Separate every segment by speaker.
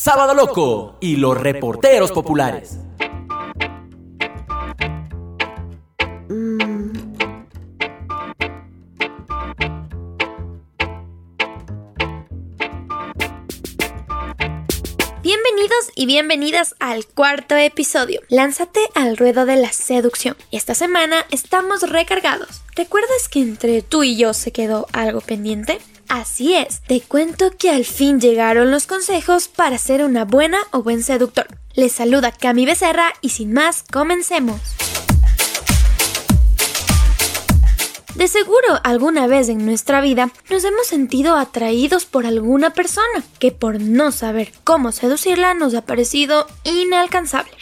Speaker 1: Sábado Loco y los reporteros populares.
Speaker 2: Bienvenidos y bienvenidas al cuarto episodio. Lánzate al ruedo de la seducción. Esta semana estamos recargados. ¿Recuerdas que entre tú y yo se quedó algo pendiente? Así es, te cuento que al fin llegaron los consejos para ser una buena o buen seductor. Les saluda Cami Becerra y sin más, comencemos. De seguro alguna vez en nuestra vida nos hemos sentido atraídos por alguna persona que por no saber cómo seducirla nos ha parecido inalcanzable.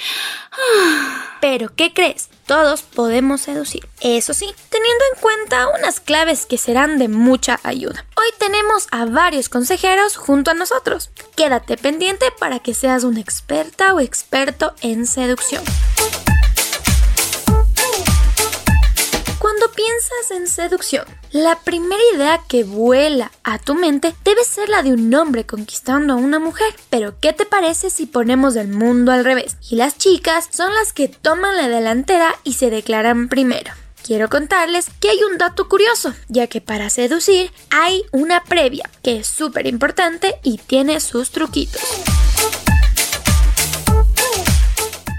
Speaker 2: Pero, ¿qué crees? Todos podemos seducir. Eso sí, teniendo en cuenta unas claves que serán de mucha ayuda. Hoy tenemos a varios consejeros junto a nosotros. Quédate pendiente para que seas una experta o experto en seducción. En seducción, la primera idea que vuela a tu mente debe ser la de un hombre conquistando a una mujer. Pero ¿qué te parece si ponemos el mundo al revés? Y las chicas son las que toman la delantera y se declaran primero. Quiero contarles que hay un dato curioso, ya que para seducir hay una previa, que es súper importante y tiene sus truquitos.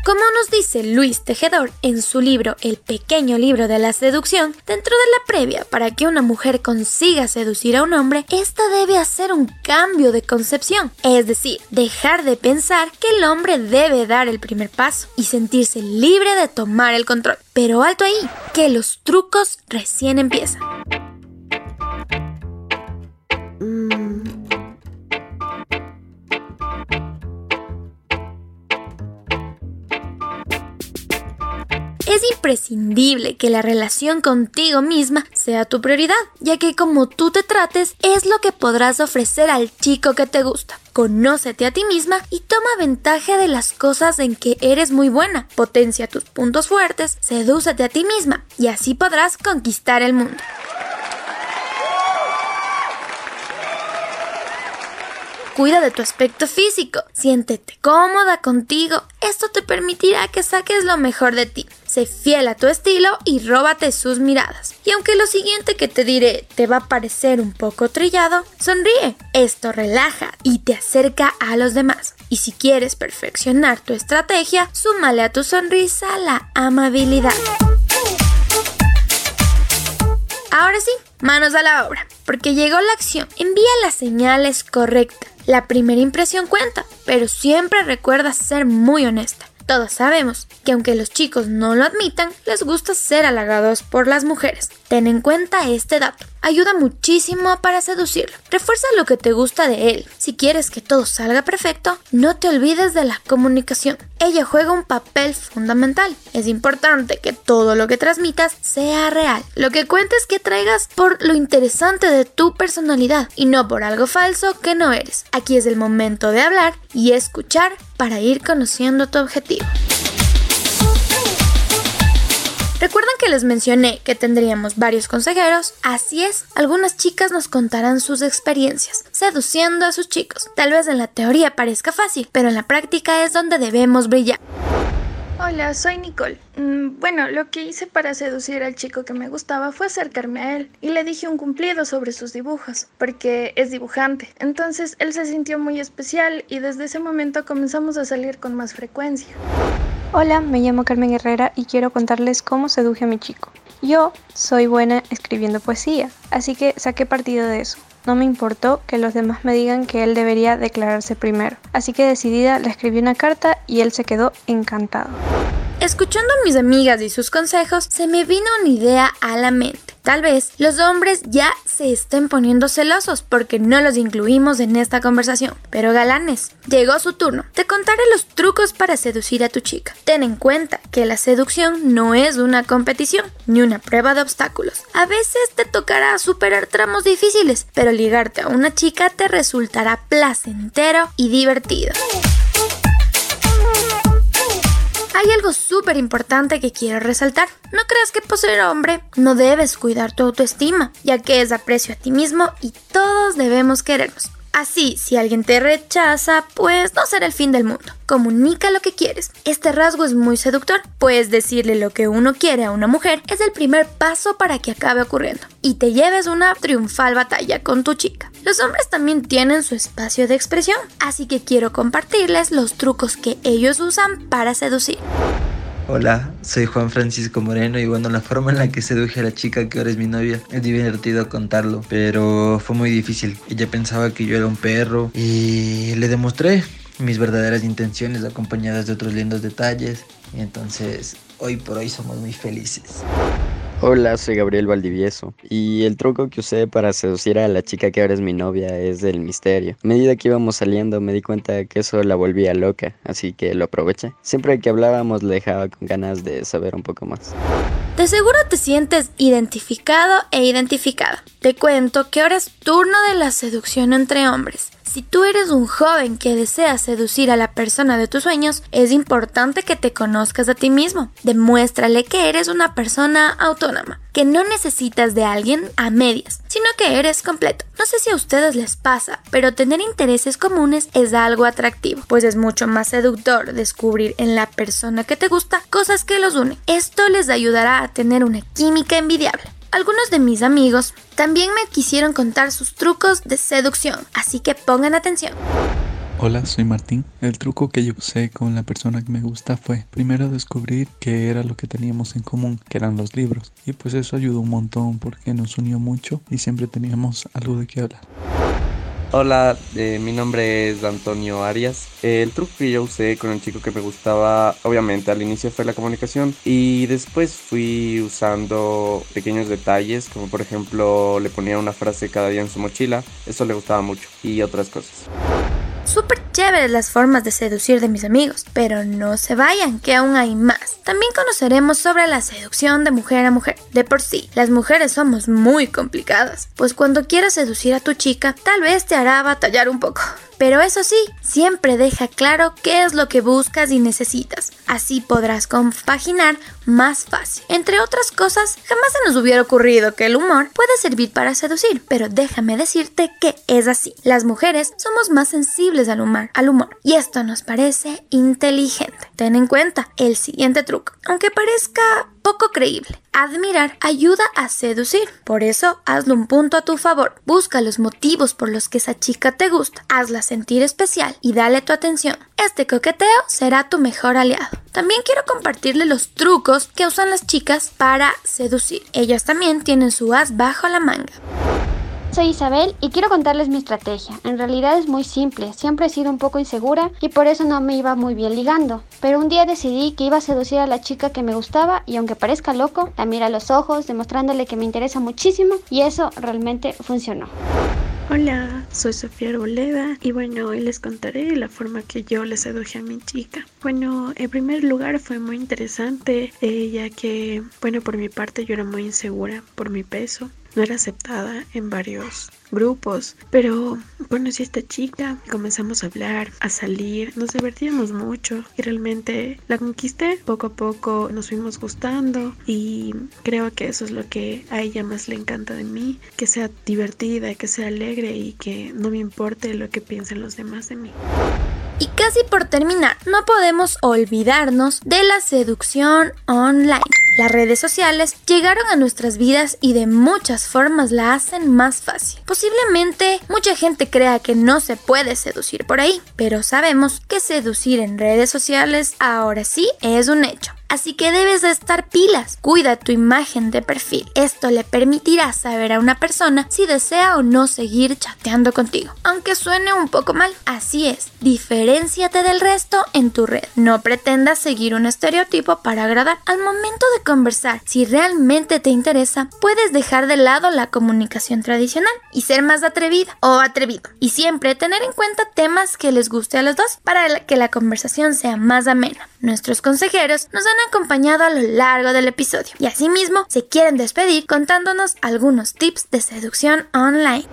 Speaker 2: Como nos dice Luis Tejedor en su libro El pequeño libro de la seducción, dentro de la previa para que una mujer consiga seducir a un hombre, esta debe hacer un cambio de concepción, es decir, dejar de pensar que el hombre debe dar el primer paso y sentirse libre de tomar el control. Pero alto ahí, que los trucos recién empiezan. Imprescindible que la relación contigo misma sea tu prioridad, ya que como tú te trates es lo que podrás ofrecer al chico que te gusta. Conócete a ti misma y toma ventaja de las cosas en que eres muy buena. Potencia tus puntos fuertes, sedúcete a ti misma y así podrás conquistar el mundo. Cuida de tu aspecto físico, siéntete cómoda contigo. Esto te permitirá que saques lo mejor de ti. Sé fiel a tu estilo y róbate sus miradas. Y aunque lo siguiente que te diré te va a parecer un poco trillado, sonríe. Esto relaja y te acerca a los demás. Y si quieres perfeccionar tu estrategia, súmale a tu sonrisa la amabilidad. Ahora sí, manos a la obra, porque llegó la acción. Envía las señales correctas. La primera impresión cuenta, pero siempre recuerda ser muy honesta. Todos sabemos que aunque los chicos no lo admitan, les gusta ser halagados por las mujeres. Ten en cuenta este dato. Ayuda muchísimo para seducirlo. Refuerza lo que te gusta de él. Si quieres que todo salga perfecto, no te olvides de la comunicación. Ella juega un papel fundamental. Es importante que todo lo que transmitas sea real. Lo que cuentes que traigas por lo interesante de tu personalidad y no por algo falso que no eres. Aquí es el momento de hablar y escuchar para ir conociendo tu objetivo. ¿Recuerdan que les mencioné que tendríamos varios consejeros? Así es, algunas chicas nos contarán sus experiencias, seduciendo a sus chicos. Tal vez en la teoría parezca fácil, pero en la práctica es donde debemos brillar.
Speaker 3: Hola, soy Nicole. Mm, bueno, lo que hice para seducir al chico que me gustaba fue acercarme a él y le dije un cumplido sobre sus dibujos, porque es dibujante. Entonces él se sintió muy especial y desde ese momento comenzamos a salir con más frecuencia.
Speaker 4: Hola, me llamo Carmen Herrera y quiero contarles cómo seduje a mi chico. Yo soy buena escribiendo poesía, así que saqué partido de eso. No me importó que los demás me digan que él debería declararse primero. Así que decidida le escribí una carta y él se quedó encantado.
Speaker 2: Escuchando a mis amigas y sus consejos, se me vino una idea a la mente. Tal vez los hombres ya se estén poniendo celosos porque no los incluimos en esta conversación. Pero galanes, llegó su turno. Te contaré los trucos para seducir a tu chica. Ten en cuenta que la seducción no es una competición ni una prueba de obstáculos. A veces te tocará superar tramos difíciles, pero ligarte a una chica te resultará placentero y divertido. Hay algo súper importante que quiero resaltar. No creas que por ser hombre no debes cuidar tu autoestima, ya que es aprecio a ti mismo y todos debemos querernos. Así, si alguien te rechaza, pues no será el fin del mundo. Comunica lo que quieres. Este rasgo es muy seductor, pues decirle lo que uno quiere a una mujer es el primer paso para que acabe ocurriendo y te lleves una triunfal batalla con tu chica. Los hombres también tienen su espacio de expresión, así que quiero compartirles los trucos que ellos usan para seducir.
Speaker 5: Hola, soy Juan Francisco Moreno y bueno, la forma en la que seduje a la chica que ahora es mi novia es divertido contarlo, pero fue muy difícil. Ella pensaba que yo era un perro y le demostré mis verdaderas intenciones acompañadas de otros lindos detalles y entonces hoy por hoy somos muy felices.
Speaker 6: Hola, soy Gabriel Valdivieso y el truco que usé para seducir a la chica que ahora es mi novia es el misterio. A medida que íbamos saliendo me di cuenta que eso la volvía loca, así que lo aproveché. Siempre que hablábamos le dejaba con ganas de saber un poco más.
Speaker 2: De seguro te sientes identificado e identificada. Te cuento que ahora es turno de la seducción entre hombres. Si tú eres un joven que desea seducir a la persona de tus sueños, es importante que te conozcas a ti mismo. Demuéstrale que eres una persona autónoma, que no necesitas de alguien a medias, sino que eres completo. No sé si a ustedes les pasa, pero tener intereses comunes es algo atractivo, pues es mucho más seductor descubrir en la persona que te gusta cosas que los unen. Esto les ayudará a tener una química envidiable. Algunos de mis amigos también me quisieron contar sus trucos de seducción, así que pongan atención.
Speaker 7: Hola, soy Martín. El truco que yo usé con la persona que me gusta fue primero descubrir qué era lo que teníamos en común, que eran los libros. Y pues eso ayudó un montón porque nos unió mucho y siempre teníamos algo de qué hablar.
Speaker 8: Hola, eh, mi nombre es Antonio Arias. el truco que yo usé con el chico que me gustaba, obviamente al inicio fue la comunicación y después fui usando pequeños detalles, como por ejemplo le ponía una frase cada día en su mochila, eso le gustaba mucho y otras cosas.
Speaker 2: Súper chéveres las formas de seducir de mis amigos, pero no se vayan, que aún hay más. También conoceremos sobre la seducción de mujer a mujer. De por sí, las mujeres somos muy complicadas, pues cuando quieras seducir a tu chica, tal vez te hará batallar un poco. Pero eso sí, siempre deja claro qué es lo que buscas y necesitas. Así podrás compaginar más fácil. Entre otras cosas, jamás se nos hubiera ocurrido que el humor puede servir para seducir, pero déjame decirte que es así. Las mujeres somos más sensibles al humor, al humor, y esto nos parece inteligente. Ten en cuenta el siguiente truco. Aunque parezca poco creíble. Admirar ayuda a seducir. Por eso, hazlo un punto a tu favor. Busca los motivos por los que esa chica te gusta. Hazla sentir especial y dale tu atención. Este coqueteo será tu mejor aliado. También quiero compartirle los trucos que usan las chicas para seducir. Ellas también tienen su as bajo la manga.
Speaker 9: Soy Isabel y quiero contarles mi estrategia. En realidad es muy simple, siempre he sido un poco insegura y por eso no me iba muy bien ligando. Pero un día decidí que iba a seducir a la chica que me gustaba y aunque parezca loco, la mira a los ojos, demostrándole que me interesa muchísimo y eso realmente funcionó.
Speaker 10: Hola, soy Sofía Arboleda y bueno, hoy les contaré la forma que yo le seduje a mi chica. Bueno, en primer lugar fue muy interesante, eh, ya que, bueno, por mi parte yo era muy insegura por mi peso no era aceptada en varios grupos, pero conocí a esta chica, comenzamos a hablar, a salir, nos divertíamos mucho y realmente la conquisté. Poco a poco nos fuimos gustando y creo que eso es lo que a ella más le encanta de mí, que sea divertida, que sea alegre y que no me importe lo que piensen los demás de mí.
Speaker 2: Y casi por terminar, no podemos olvidarnos de la seducción online. Las redes sociales llegaron a nuestras vidas y de muchas formas la hacen más fácil. Posiblemente mucha gente crea que no se puede seducir por ahí, pero sabemos que seducir en redes sociales ahora sí es un hecho. Así que debes de estar pilas. Cuida tu imagen de perfil. Esto le permitirá saber a una persona si desea o no seguir chateando contigo. Aunque suene un poco mal. Así es. Diferenciate del resto en tu red. No pretendas seguir un estereotipo para agradar. Al momento de conversar, si realmente te interesa, puedes dejar de lado la comunicación tradicional y ser más atrevida o atrevido. Y siempre tener en cuenta temas que les guste a los dos para que la conversación sea más amena. Nuestros consejeros nos han acompañado a lo largo del episodio y asimismo se quieren despedir contándonos algunos tips de seducción online.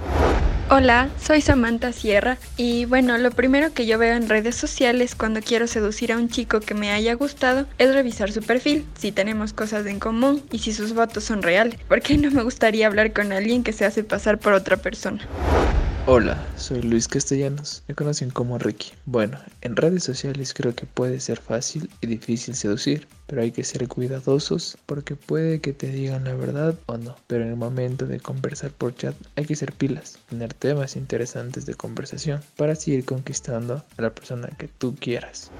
Speaker 11: Hola, soy Samantha Sierra y bueno, lo primero que yo veo en redes sociales cuando quiero seducir a un chico que me haya gustado es revisar su perfil, si tenemos cosas en común y si sus votos son reales, porque no me gustaría hablar con alguien que se hace pasar por otra persona.
Speaker 12: Hola, soy Luis Castellanos, me conocen como Ricky. Bueno, en redes sociales creo que puede ser fácil y difícil seducir, pero hay que ser cuidadosos porque puede que te digan la verdad o no. Pero en el momento de conversar por chat hay que ser pilas, tener temas interesantes de conversación para seguir conquistando a la persona que tú quieras.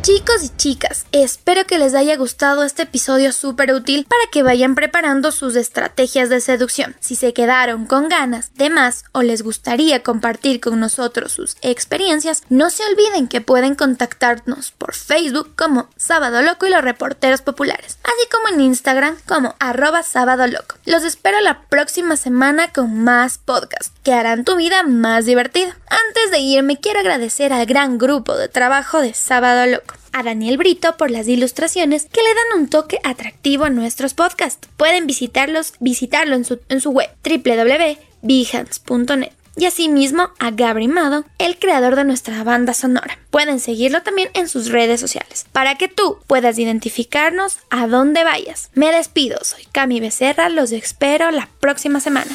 Speaker 2: Chicos y chicas, espero que les haya gustado este episodio súper útil para que vayan preparando sus estrategias de seducción. Si se quedaron con ganas de más o les gustaría compartir con nosotros sus experiencias, no se olviden que pueden contactarnos por Facebook como Sábado Loco y los Reporteros Populares, así como en Instagram como arroba Sábado Loco. Los espero la próxima semana con más podcasts que harán tu vida más divertida. Antes de irme quiero agradecer al gran grupo de trabajo de Sábado Loco a Daniel Brito por las ilustraciones que le dan un toque atractivo a nuestros podcasts. Pueden visitarlos, visitarlo en su, en su web www.behance.net y asimismo a Gabri Mado, el creador de nuestra banda sonora. Pueden seguirlo también en sus redes sociales para que tú puedas identificarnos a dónde vayas. Me despido, soy Cami Becerra, los espero la próxima semana.